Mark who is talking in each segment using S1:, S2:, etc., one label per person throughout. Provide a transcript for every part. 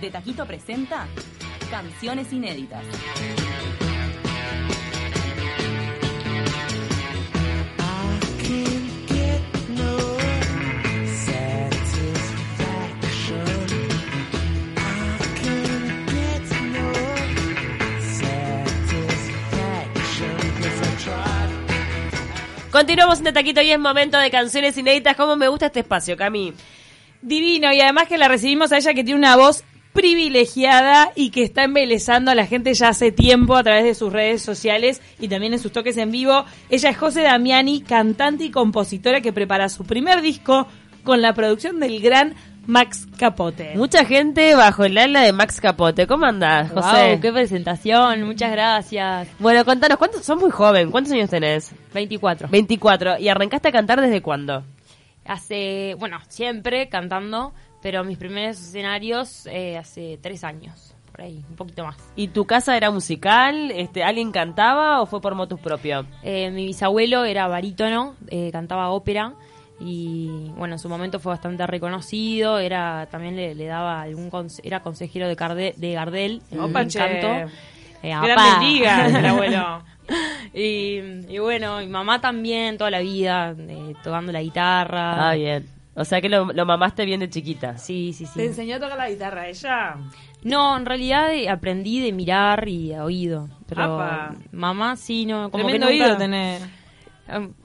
S1: De Taquito presenta Canciones Inéditas.
S2: Continuamos en De Taquito y es momento de canciones inéditas. ¿Cómo me gusta este espacio, Cami?
S3: Divino, y además que la recibimos a ella que tiene una voz privilegiada y que está embelezando a la gente ya hace tiempo a través de sus redes sociales y también en sus toques en vivo. Ella es José Damiani, cantante y compositora que prepara su primer disco con la producción del gran Max Capote.
S2: Mucha gente bajo el ala de Max Capote. ¿Cómo andás, José?
S4: Wow, qué presentación, muchas gracias.
S2: Bueno, contanos, ¿cuántos, sos muy joven, ¿cuántos años tenés?
S4: 24.
S2: 24. ¿Y arrancaste a cantar desde cuándo?
S4: Hace, bueno, siempre cantando, pero mis primeros escenarios eh, hace tres años, por ahí, un poquito más.
S2: ¿Y tu casa era musical? Este, ¿Alguien cantaba o fue por motus propio?
S4: Eh, mi bisabuelo era barítono, eh, cantaba ópera y bueno, en su momento fue bastante reconocido, era también le, le daba algún conse- era consejero de, Carde- de Gardel en
S3: Opa,
S4: el
S3: che.
S4: canto. Eh,
S3: Gran abuelo.
S4: y, y bueno, mi mamá también toda la vida eh, tocando la guitarra.
S2: Ah, bien. O sea que lo, lo mamaste bien de chiquita.
S4: Sí, sí, sí.
S3: ¿Te enseñó a tocar la guitarra ella?
S4: No, en realidad eh, aprendí de mirar y a oído. Pero
S3: Apa.
S4: mamá sí, no, como
S3: Tremendo
S4: que nunca...
S3: oído tener.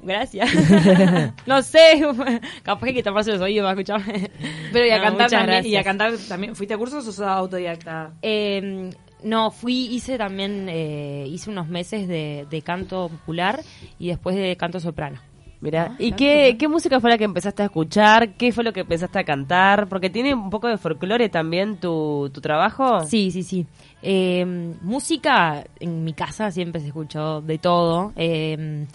S4: Gracias. no sé, capaz que taparse los oídos para escucharme.
S3: Pero y a
S4: No,
S3: cantar también, y a cantar también, ¿fuiste a cursos o sos autodidacta?
S4: Eh, no, fui, hice también, eh, hice unos meses de, de canto popular y después de canto soprano.
S2: Mira, ¿y qué, qué música fue la que empezaste a escuchar? ¿Qué fue lo que empezaste a cantar? Porque tiene un poco de folclore también tu, tu trabajo.
S4: Sí, sí, sí. Eh, música, en mi casa siempre se escuchó de todo. Eh,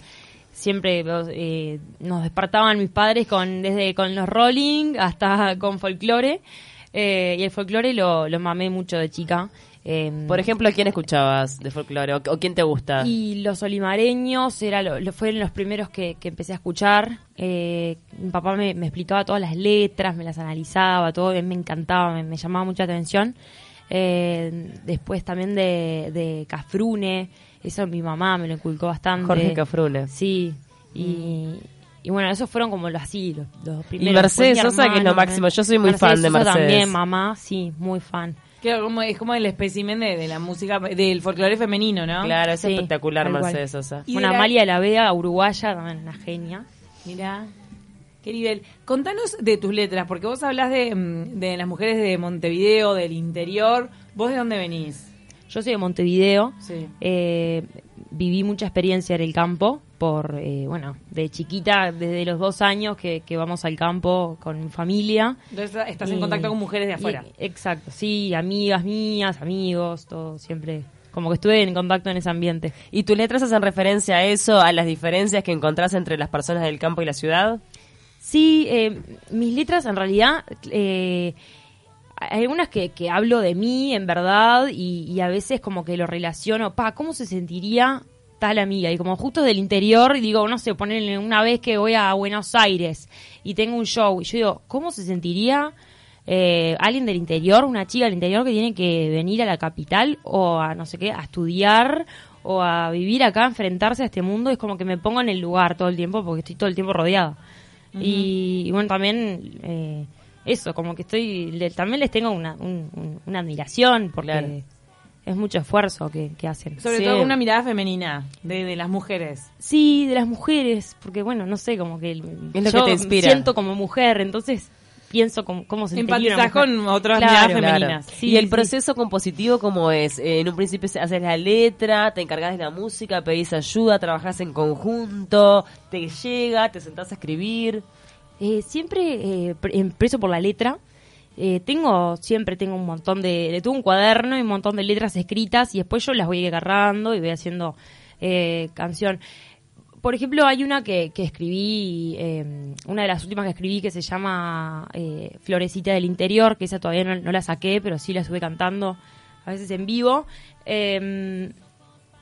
S4: siempre eh, nos despertaban mis padres con desde con los rolling hasta con folclore. Eh, y el folclore lo, lo mamé mucho de chica. Eh,
S2: Por ejemplo, ¿quién escuchabas de folclore o, o quién te gusta?
S4: y los olimareños era lo, lo- fueron los primeros que, que empecé a escuchar. Eh, mi papá me, me explicaba todas las letras, me las analizaba, todo me encantaba, me, me llamaba mucha atención. Eh, después también de, de Cafrune, eso mi mamá me lo inculcó bastante.
S2: Jorge Cafrune.
S4: Sí, y, y bueno, esos fueron como los así, los, los primeros.
S2: Mercedes
S4: Después mi
S2: Sosa, que es lo máximo. Yo soy muy
S4: Mercedes
S2: fan de
S4: Sosa
S2: Mercedes.
S4: también, mamá, sí, muy fan.
S3: Claro, como, es como el espécimen de, de la música, del folclore femenino, ¿no?
S2: Claro, es
S4: Sí,
S2: espectacular. Mercedes Sosa.
S3: Y
S4: Una
S3: de la-
S4: Amalia de la Vega, uruguaya, también una genia.
S3: Mirá, qué nivel. Contanos de tus letras, porque vos hablas de, mm, de las mujeres de Montevideo, del interior. ¿Vos de dónde venís?
S4: Yo soy de Montevideo.
S3: Sí.
S4: Eh, viví mucha experiencia en el campo por, eh, bueno, de chiquita, desde los dos años que, que vamos al campo con mi familia.
S3: Entonces estás en contacto con mujeres de afuera.
S4: y- exacto, sí, amigas mías, amigos, todo, siempre. Como que estuve en contacto en ese ambiente.
S2: ¿Y tus letras hacen referencia a eso, a las diferencias que encontrás entre las personas del campo y la ciudad?
S4: Sí, eh, mis letras en realidad, eh, hay algunas que, que hablo de mí en verdad y, y a veces como que lo relaciono, pa, ¿cómo se sentiría tal amiga? Y como justo del interior, y digo, no sé, ponerle una vez que voy a Buenos Aires y tengo un show, y yo digo, ¿cómo se sentiría eh, alguien del interior, una chica del interior que tiene que venir a la capital o a no sé qué, a estudiar o a vivir acá, a enfrentarse a este mundo? Es como que me pongo en el lugar todo el tiempo porque estoy todo el tiempo rodeada. y, y bueno, también eh, eso, como que estoy, le- también les tengo una, un- un- una admiración porque
S2: Claro.
S4: es mucho esfuerzo que, que hacen.
S3: Sobre
S2: Sí.
S3: todo una mirada femenina de, de las mujeres.
S4: Sí, de las mujeres, porque bueno, no sé, como que
S2: Es lo
S4: yo
S2: que te inspira.
S4: siento como mujer, entonces pienso como, cómo se
S3: Empatizás con otras
S4: Claro,
S3: miradas
S4: claro.
S3: femeninas.
S4: Sí,
S2: ¿Y el
S4: sí.
S2: proceso compositivo cómo es? Eh, en un principio se- haces la letra, te encargas de la música, pedís ayuda, trabajás en conjunto, te llega, te sentás a escribir.
S4: Eh, siempre eh, pre- empreso por la letra. Eh, tengo, siempre tengo un montón de, le tuve un cuaderno y un montón de letras escritas y después yo las voy agarrando y voy haciendo eh, canción. Por ejemplo, hay una que, que escribí, eh, una de las últimas que escribí que se llama eh, Florecita del Interior, que esa todavía no, la saqué, pero sí la estuve cantando a veces en vivo. Eh,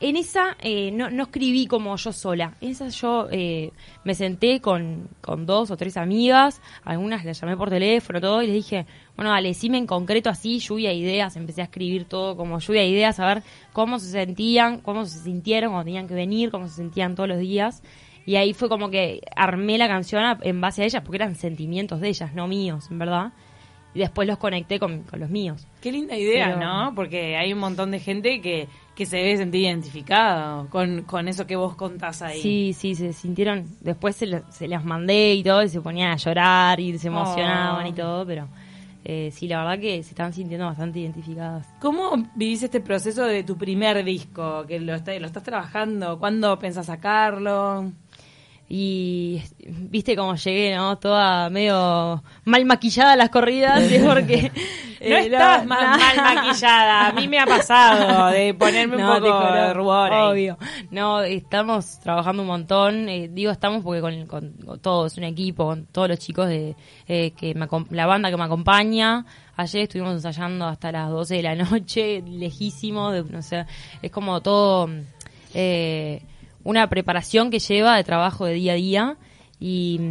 S4: en esa eh, no, no escribí como yo sola. En esa yo eh, me senté con, con dos o tres amigas, algunas las llamé por teléfono, todo, y les dije, bueno, dale, decime en concreto así, lluvia de ideas. Empecé a escribir todo como lluvia de ideas, a ver cómo se sentían, cómo se sintieron cuando tenían que venir, cómo se sentían todos los días. Y ahí fue como que armé la canción a- en base a ellas, porque eran sentimientos de ellas, no míos, en verdad. Y después los conecté con, con los míos.
S3: Qué linda idea,
S4: Pero-
S3: ¿no? Porque hay un montón de gente que, que se debe sentir identificado con, con eso que vos contás ahí.
S4: Sí, sí, se sintieron. Después se, lo- se las mandé y todo, y se ponían a llorar y se emocionaban
S3: Oh.
S4: y todo, pero eh, sí, la verdad que se están sintiendo bastante identificadas.
S3: ¿Cómo vivís este proceso de tu primer disco? Que lo, está- lo estás trabajando. ¿Cuándo pensás sacarlo?
S4: Y viste cómo llegué, ¿no? Toda medio mal maquillada las corridas, es porque.
S3: No
S4: eh,
S3: estás
S4: no.
S3: mal maquillada. A mí me ha pasado de ponerme un
S4: No,
S3: poco de rubor. ahí.
S4: Obvio. No, estamos trabajando un montón. eh, digo estamos porque con, con, con todos, un equipo, con todos los chicos de eh, que me la banda que me acompaña. Ayer estuvimos ensayando hasta las 12 de la noche, lejísimo. De, no sé, es como todo eh, una preparación que lleva de trabajo de día a día. Y,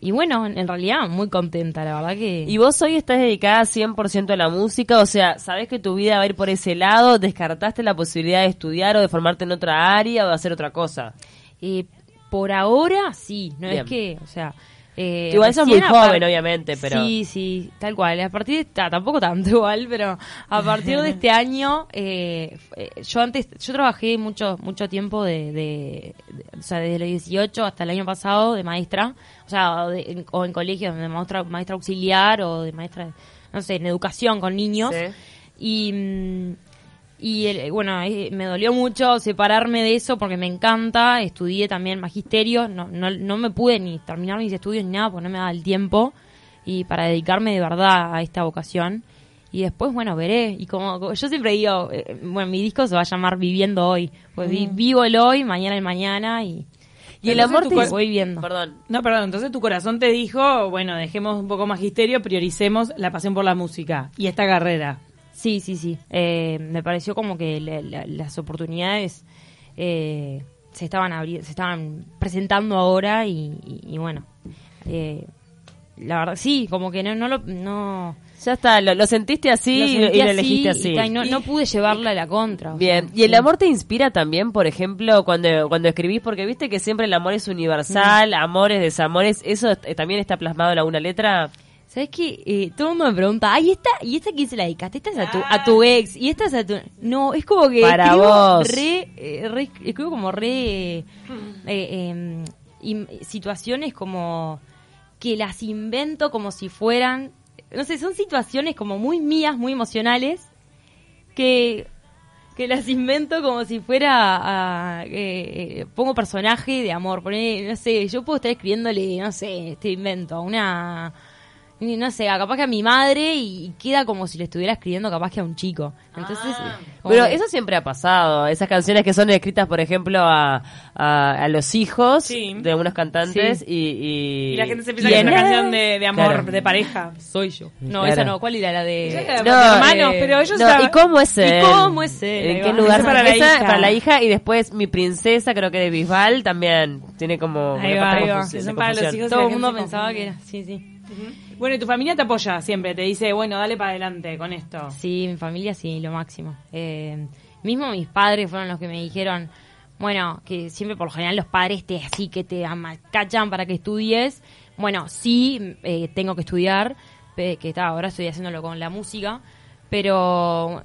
S4: y bueno, en realidad muy contenta, la verdad que...
S2: ¿Y vos hoy estás dedicada 100% a la música? O sea, ¿sabés que tu vida va a ir por ese lado? ¿Descartaste la posibilidad de estudiar o de formarte en otra área o de hacer otra cosa?
S4: Eh, por ahora sí, no
S2: Bien.
S4: es que, o sea... eh,
S2: Igual sos muy joven, obviamente, pero...
S4: Sí, sí, tal cual. A partir de ta- tampoco tanto igual, pero a partir de este año, eh, eh, yo antes, yo trabajé mucho mucho tiempo de, de- de- o sea, desde los 18 hasta el año pasado de maestra, o sea, o, de- en, o en colegios de maestra, maestra auxiliar o de maestra, no sé, en educación con niños.
S2: Sí.
S4: Y, mm, y el- bueno, eh, me dolió mucho separarme de eso porque me encanta. Estudié también magisterio. No, no, no me pude ni terminar mis estudios ni nada porque no me daba el tiempo. Y para dedicarme de verdad a esta vocación. Y después, bueno, veré. Y como, como yo siempre digo, eh, bueno, mi disco se va a llamar Viviendo Hoy. Pues vi- vivo el hoy, mañana el mañana y,
S2: Y el amor te...
S4: voy viendo.
S2: Perdón.
S3: No, perdón, entonces tu corazón te dijo, bueno, dejemos un poco magisterio, prioricemos la pasión por la música y esta carrera.
S4: Sí, sí, sí. Eh, me pareció como que la- la- las oportunidades eh, se estaban se estaban presentando ahora y, y- y bueno, eh, la verdad sí, como que no no lo no
S2: Ya está, lo, lo sentiste así
S4: lo
S2: y-
S4: sentí
S2: y lo elegiste así.
S4: y no, no pude llevarla a la contra.
S2: Bien,
S4: sea,
S2: ¿y el
S4: sí.
S2: amor te inspira también, por ejemplo, cuando, cuando escribís? Porque viste que siempre el amor es universal,
S4: Mm.
S2: amores, desamores, ¿eso eh, también está plasmado en alguna letra?
S4: ¿Sabes qué? Eh, todo el mundo me pregunta, ay, ¿esta, ¿y esta quién se la dedicaste? Esta es a tu, a tu ex, y esta es a tu... No, es como que
S2: Para
S4: escribo
S2: vos.
S4: re, eh, re- escribo como re... eh, eh, im- situaciones como que las invento como si fueran... No sé, son situaciones como muy mías, muy emocionales, que que las invento como si fuera a, eh, eh, pongo personaje de amor poné, no sé yo puedo estar escribiéndole no sé este invento a una no sé capaz que a mi madre y queda como si le estuviera escribiendo capaz que a un chico entonces como
S2: Pero
S4: que-
S2: eso siempre ha pasado, esas canciones que son escritas, por ejemplo, a, a, a los hijos
S3: Sí.
S2: de algunos cantantes
S4: Sí.
S2: y, y...
S3: Y la gente se piensa
S2: y
S3: que es una canción de, de amor,
S2: Claro.
S3: de pareja.
S4: soy yo no
S2: Claro.
S4: esa no cuál era la de
S2: No,
S3: de hermanos,
S2: eh,
S3: pero ellos
S2: no,
S3: estaban-
S2: ¿Y cómo es
S4: ¿Y
S2: él?
S4: cómo es él?
S2: ¿En qué lugar?
S3: Para la
S2: Esa
S3: hija.
S2: para la hija y después Mi Princesa, creo que de Bisbal, también tiene como...
S3: Ahí va, ahí
S2: confusión-
S3: para los hijos.
S4: todo el mundo pensaba que era sí sí
S3: Bueno, y tu familia te apoya siempre, te dice, bueno, dale para adelante con esto.
S4: Sí, mi familia sí, lo máximo. Eh, mismo mis padres fueron los que me dijeron, bueno, que siempre por lo general los padres te así que te amacachan para que estudies. Bueno, sí, eh, tengo que estudiar, que está, ahora estoy haciéndolo con la música, pero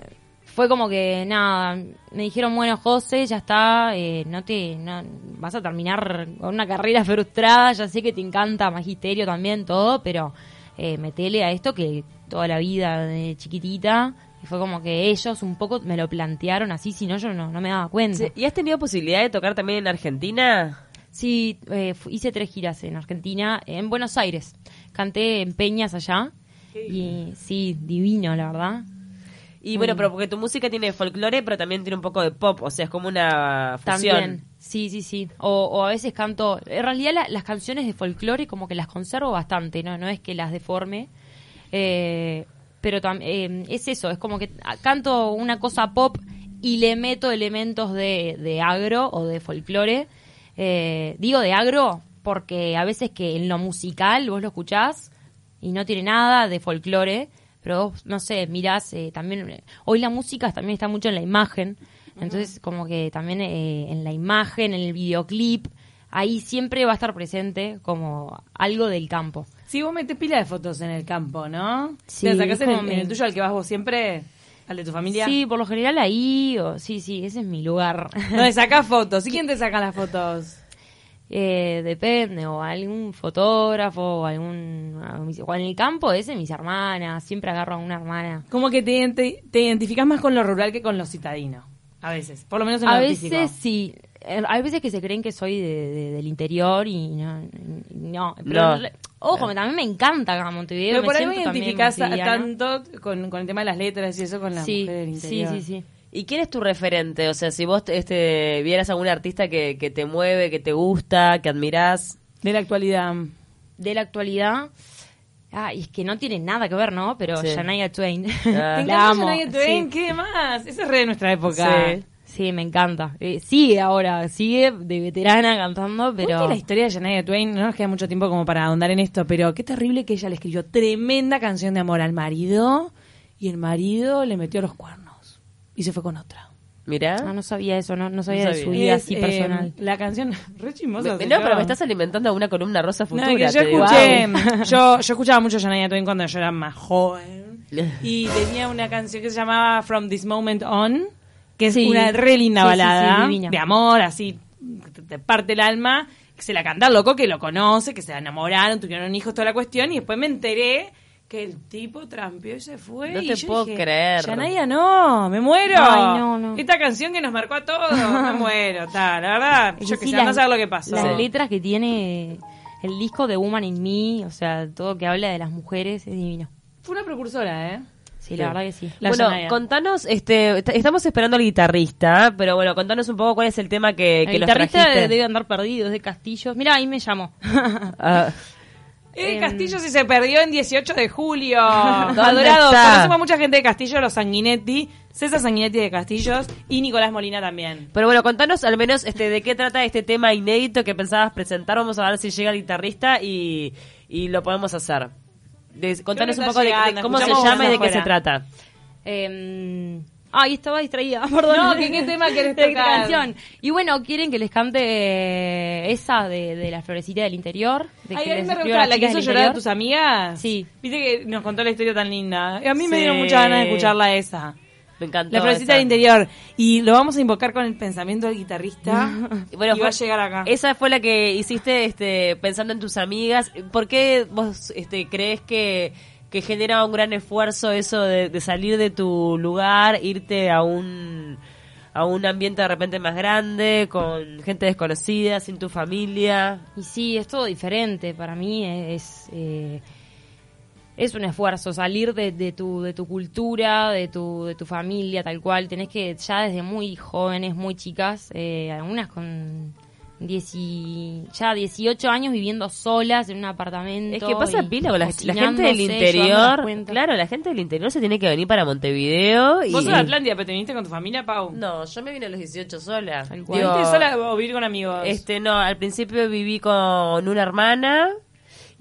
S4: fue como que nada, me dijeron, bueno, José, ya está, eh, no te, no, vas a terminar con una carrera frustrada, ya sé que te encanta magisterio también, todo, pero eh, metele a esto que toda la vida de chiquitita, y fue como que ellos un poco me lo plantearon así, si no yo no, no me daba cuenta.
S2: ¿Y has tenido posibilidad de tocar también en Argentina?
S4: Sí, eh, hice tres giras en Argentina, en Buenos Aires. Canté en Peñas allá. Y sí, divino, la verdad.
S2: Y bueno, pero porque tu música tiene folclore, pero también tiene un poco de pop, o sea, es como una fusión.
S4: También, sí, sí, sí. O, o a veces canto. En realidad, la- las canciones de folclore, como que las conservo bastante, ¿no? No es que las deforme. Eh, pero eh, es eso, es como que canto una cosa pop y le meto elementos de, de agro o de folclore. Eh, digo de agro porque a veces que en lo musical vos lo escuchás y no tiene nada de folclore, pero vos, no sé, mirás eh, también, eh, hoy la música también está mucho en la imagen, entonces como que también eh, en la imagen, en el videoclip, ahí siempre va a estar presente como algo del campo.
S3: Sí, vos metés pila de fotos en el campo, ¿no?
S4: Sí,
S3: ¿Te sacás en el, en tuyo al que vas vos siempre? ¿Al de tu familia?
S4: Sí, por lo general ahí, o, sí, sí, ese es mi lugar.
S3: Donde sacás fotos. ¿Y quién te saca las fotos?
S4: Eh, depende, o algún fotógrafo, o algún... O en el campo, ese mis hermanas, siempre agarro a una hermana.
S3: Como que te, identi- te identificás más con lo rural que con lo citadino. A veces. Por lo menos en lo
S4: A
S3: artístico.
S4: veces sí, eh, hay veces que se creen que soy de, de- del interior y no, no, pero
S2: No.
S4: ojo, también me encanta acá Montevideo.
S3: Pero
S4: me
S3: por algo
S4: siento también
S3: identificás a-
S4: montevideana.
S3: tanto con, con el tema de las letras y eso con la
S4: sí,
S3: mujer del
S4: sí,
S3: interior.
S4: sí, sí.
S2: ¿Y quién es tu referente? O sea, si vos este, vieras algún artista que, que te mueve, que te gusta, que admirás.
S3: De la actualidad.
S4: De la actualidad, ah, y es que no tiene nada que ver, ¿no? Pero
S2: Sí.
S4: Shania Twain.
S2: Ah.
S3: ¿Te encanta
S4: amo.
S3: Shania Twain?
S4: sí.
S3: ¿Qué más? Esa es re de nuestra época.
S2: Sí.
S4: Sí, me encanta. Eh, sigue ahora, sigue de veterana cantando,
S3: Pero...
S4: pero...
S3: la historia de Shania Twain, no nos queda mucho tiempo como para ahondar en esto, pero qué terrible que ella le escribió tremenda canción de amor al marido y el marido le metió los cuernos y se fue con otra.
S2: Mirá.
S4: Ah, no sabía eso, no, no sabía
S2: No
S4: de su vida
S3: Es,
S4: así
S3: eh,
S4: personal.
S3: la canción, re chismosa.
S2: Me- no,
S3: yo.
S2: pero me estás alimentando a una columna rosa
S3: No,
S2: futura.
S3: que yo escuché,
S2: Wow.
S3: yo, yo escuchaba mucho Shania Twain cuando yo era más joven y tenía una canción que se llamaba From This Moment On, que es
S4: Sí.
S3: una re linda
S4: Sí, sí, sí,
S3: balada de amor, así te, te parte el alma, que se la canta loco que lo conoce, que se enamoraron, tuvieron hijos, toda la cuestión y después me enteré que el tipo trampeó y se fue.
S2: No
S3: y
S2: te
S3: yo
S2: puedo
S3: dije,
S2: creer.
S3: Shania, no, me muero.
S4: Ay, no, no.
S3: Esta canción que nos marcó a todos, me muero. Ta, la verdad,
S4: Es
S3: yo
S4: que
S3: que
S4: sí,
S3: sé, a
S4: las-
S3: saber lo que pasó.
S4: Las
S2: Sí.
S4: letras que tiene el disco de Woman in Me, o sea, todo que habla de las mujeres es divino.
S3: Fue una precursora, ¿eh?
S4: Sí, la verdad que sí.
S3: La
S2: bueno,
S3: Shania.
S2: contanos, este, est- estamos esperando al guitarrista, pero bueno, contanos un poco cuál es el tema que, que
S4: el guitarrista debe andar perdido, es de Castillos. Mira, ahí me llamó.
S2: Ah,
S3: Eh,
S4: Em,
S3: Castillo sí se perdió en 18 de julio. Adorado.
S2: está?
S3: Conocemos a mucha gente de Castillo, los Sanguinetti, César Sanguinetti de Castillos y Nicolás Molina también.
S2: pero bueno, contanos al menos este, de qué trata este tema inédito que pensabas presentar. Vamos a ver si llega el guitarrista y, y lo podemos hacer. De- contanos un poco de- de, cómo se llama y de qué se trata.
S4: Eh, ay, estaba distraída, perdón.
S3: No, ¿qué- qué tema querés tocar?
S4: canción. Y bueno, ¿quieren que les cante eh, esa de, de la florecita del interior? De
S3: Ay,
S4: que
S3: a mí me gusta la que hizo llorar a tus amigas.
S4: Sí.
S3: Viste que nos contó la historia tan linda. A mí me dieron muchas ganas de escucharla esa.
S2: Me encantó.
S3: La florecita
S2: esa.
S3: del interior. Y lo vamos a invocar con el pensamiento del guitarrista.
S2: Y Bueno,
S3: y va a llegar acá.
S2: Esa fue la que hiciste este, pensando en tus amigas. ¿Por qué vos este, crees que, que genera un gran esfuerzo eso de, salir de tu lugar, irte a un, a un ambiente de repente más grande, con gente desconocida, sin tu familia?
S4: Y sí, es todo diferente. Para mí es eh, es un esfuerzo salir de, de tu de tu cultura, de tu de tu familia, tal cual. Tenés que ya desde muy jóvenes, muy chicas, eh, algunas con 10 y- ya 18 años viviendo solas en un apartamento.
S2: Es que pasa pila con la, la gente del interior. Claro, la gente del interior se tiene que venir para Montevideo. Y,
S3: Vos sos de Atlántida, pero te viniste con tu familia, Pau.
S2: No, yo me vine a los 18 sola.
S3: ¿Viniste sola o vivir con amigos?
S2: Este, no, al principio viví con una hermana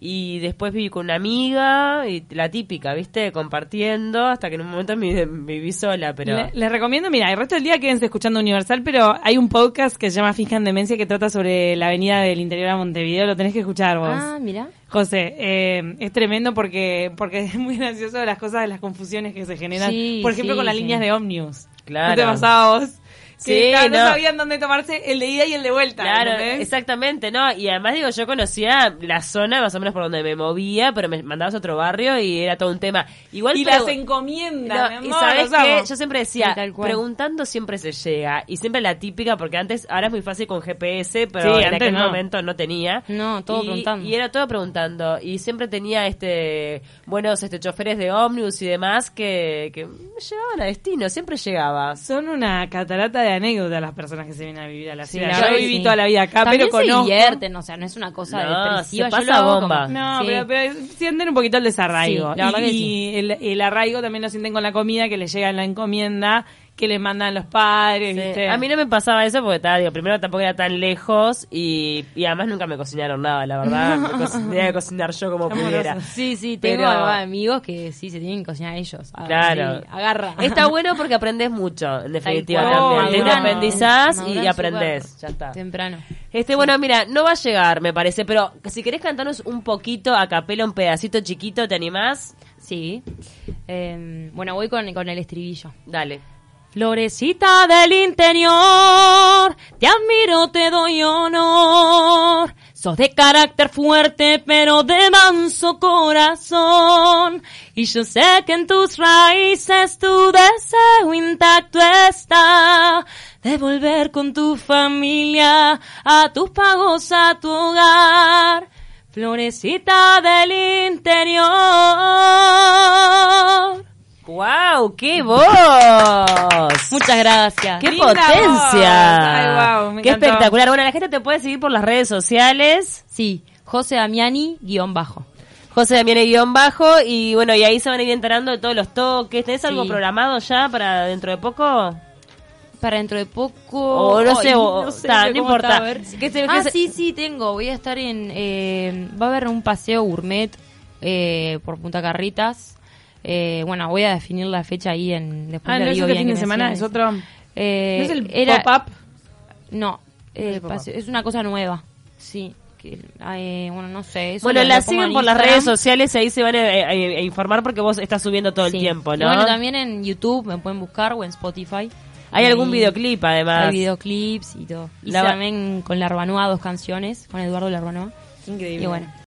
S2: y después viví con una amiga y la típica, ¿viste? Compartiendo hasta que en un momento me, me viví sola, pero...
S3: Le- les recomiendo, mira, el resto del día quédense escuchando Universal, pero hay un podcast que se llama Finjan Demencia que trata sobre la avenida del interior a Montevideo, lo tenés que escuchar vos.
S4: Ah, mira.
S3: José, eh, es tremendo porque porque es muy gracioso las cosas de las confusiones que se generan.
S4: Sí,
S3: Por ejemplo,
S4: sí,
S3: con las
S4: sí.
S3: líneas de Omnius.
S2: Claro.
S3: ¿No te pasaba vos?
S2: Sí,
S3: Que claro, no.
S2: no.
S3: sabían dónde tomarse el de ida y el de vuelta.
S2: Claro,
S3: ¿entendés?
S2: exactamente, ¿no? Y además digo, yo conocía la zona más o menos por donde me movía, pero me mandabas a otro barrio y era todo un tema. Igual
S3: Y las encomiendas,
S2: No,
S3: mi
S2: y sabes qué, yo siempre decía,
S4: Sí,
S2: preguntando siempre se llega. Y siempre la típica, porque antes, ahora es muy fácil con GPS, pero
S3: Sí,
S2: en aquel
S3: no.
S2: momento no tenía.
S4: No, todo
S2: y,
S4: preguntando.
S2: Y era todo preguntando. Y siempre tenía este buenos este choferes de ómnibus y demás que, que me llevaban a destino, siempre llegaba.
S3: Son una catarata de anécdotas las personas que se vienen a vivir a la ciudad. Yo viví
S4: sí.
S3: toda la vida acá,
S4: También
S3: pero
S4: se
S3: conozco.
S4: divierten, o sea, no es una cosa
S2: No,
S4: depresiva.
S2: se pasa bomba.
S4: como-
S3: No,
S4: Sí.
S3: pero, pero sienten un poquito el desarraigo.
S4: Sí, la verdad
S3: y
S4: que sí.
S3: y el, el arraigo también lo sienten con la comida que les llega en la encomienda, que le mandan los padres,
S2: Sí.
S3: ¿viste?
S2: A mí no me pasaba eso porque estaba, digo, primero tampoco era tan lejos y, y además nunca me cocinaron nada, la verdad. Me co- tenía que cocinar yo como pudiera.
S4: Sí, sí, tengo
S2: Pero-
S4: amigos que sí se tienen que cocinar ellos.
S2: Claro.
S4: sí, agarra.
S2: Está bueno porque aprendes mucho, en definitiva también. Te independizás y aprendés. Ya está.
S4: Temprano.
S2: Este, bueno, mira, no va a llegar, me parece, pero si querés cantarnos un poquito a capela, un pedacito chiquito, ¿te animás?
S4: Sí. Eh, bueno, voy con, con el estribillo.
S2: Dale.
S4: Florecita del interior, te admiro, te doy honor. Sos de carácter fuerte, pero de manso corazón. Y yo sé que en tus raíces tu deseo intacto está. De volver con tu familia a tus pagos, a tu hogar. Florecita del interior.
S2: ¡Wow! ¡Qué voz!
S4: Muchas gracias.
S2: ¡Qué
S3: Linda
S2: potencia!
S3: Ay, me
S2: ¡Qué
S3: encantó.
S2: espectacular! Bueno, la gente te puede seguir por las redes sociales.
S4: Sí, José Damiani, guion bajo.
S2: José Damián guion bajo y bueno, y ahí se van a ir enterando de todos los toques. ¿Tenés algo programado ya para dentro de poco?
S4: Para dentro de poco.
S2: O no sé, o-
S4: no sé
S2: no importa.
S4: está, a ver.
S2: ¿Qué se- qué
S4: Ah,
S2: se-
S4: sí, sí, tengo. Voy a estar en. eh, va a haber un paseo gourmet eh, por Punta Carritas. Eh, bueno, voy a definir la fecha ahí en. Después
S3: Ah, no es
S4: digo bien
S3: fin de semana, es otro.
S4: Eh,
S3: ¿No es el
S4: era-
S3: pop-up?
S4: No, eh, es una cosa nueva. Sí. Que, eh, bueno, no sé. eso
S2: Bueno,
S4: lo-
S2: la
S4: lo
S2: siguen
S4: en
S2: por las redes sociales y ahí se van a, a- a informar porque vos estás subiendo todo el tiempo,
S4: Y
S2: ¿no?
S4: bueno, también en YouTube me pueden buscar o en Spotify.
S2: Hay
S4: Y
S2: algún videoclip además.
S4: Hay videoclips y todo. Y
S2: La
S4: también con Larbanoa dos canciones, con Eduardo Larbanoa.
S3: Increíble.
S4: Y bueno,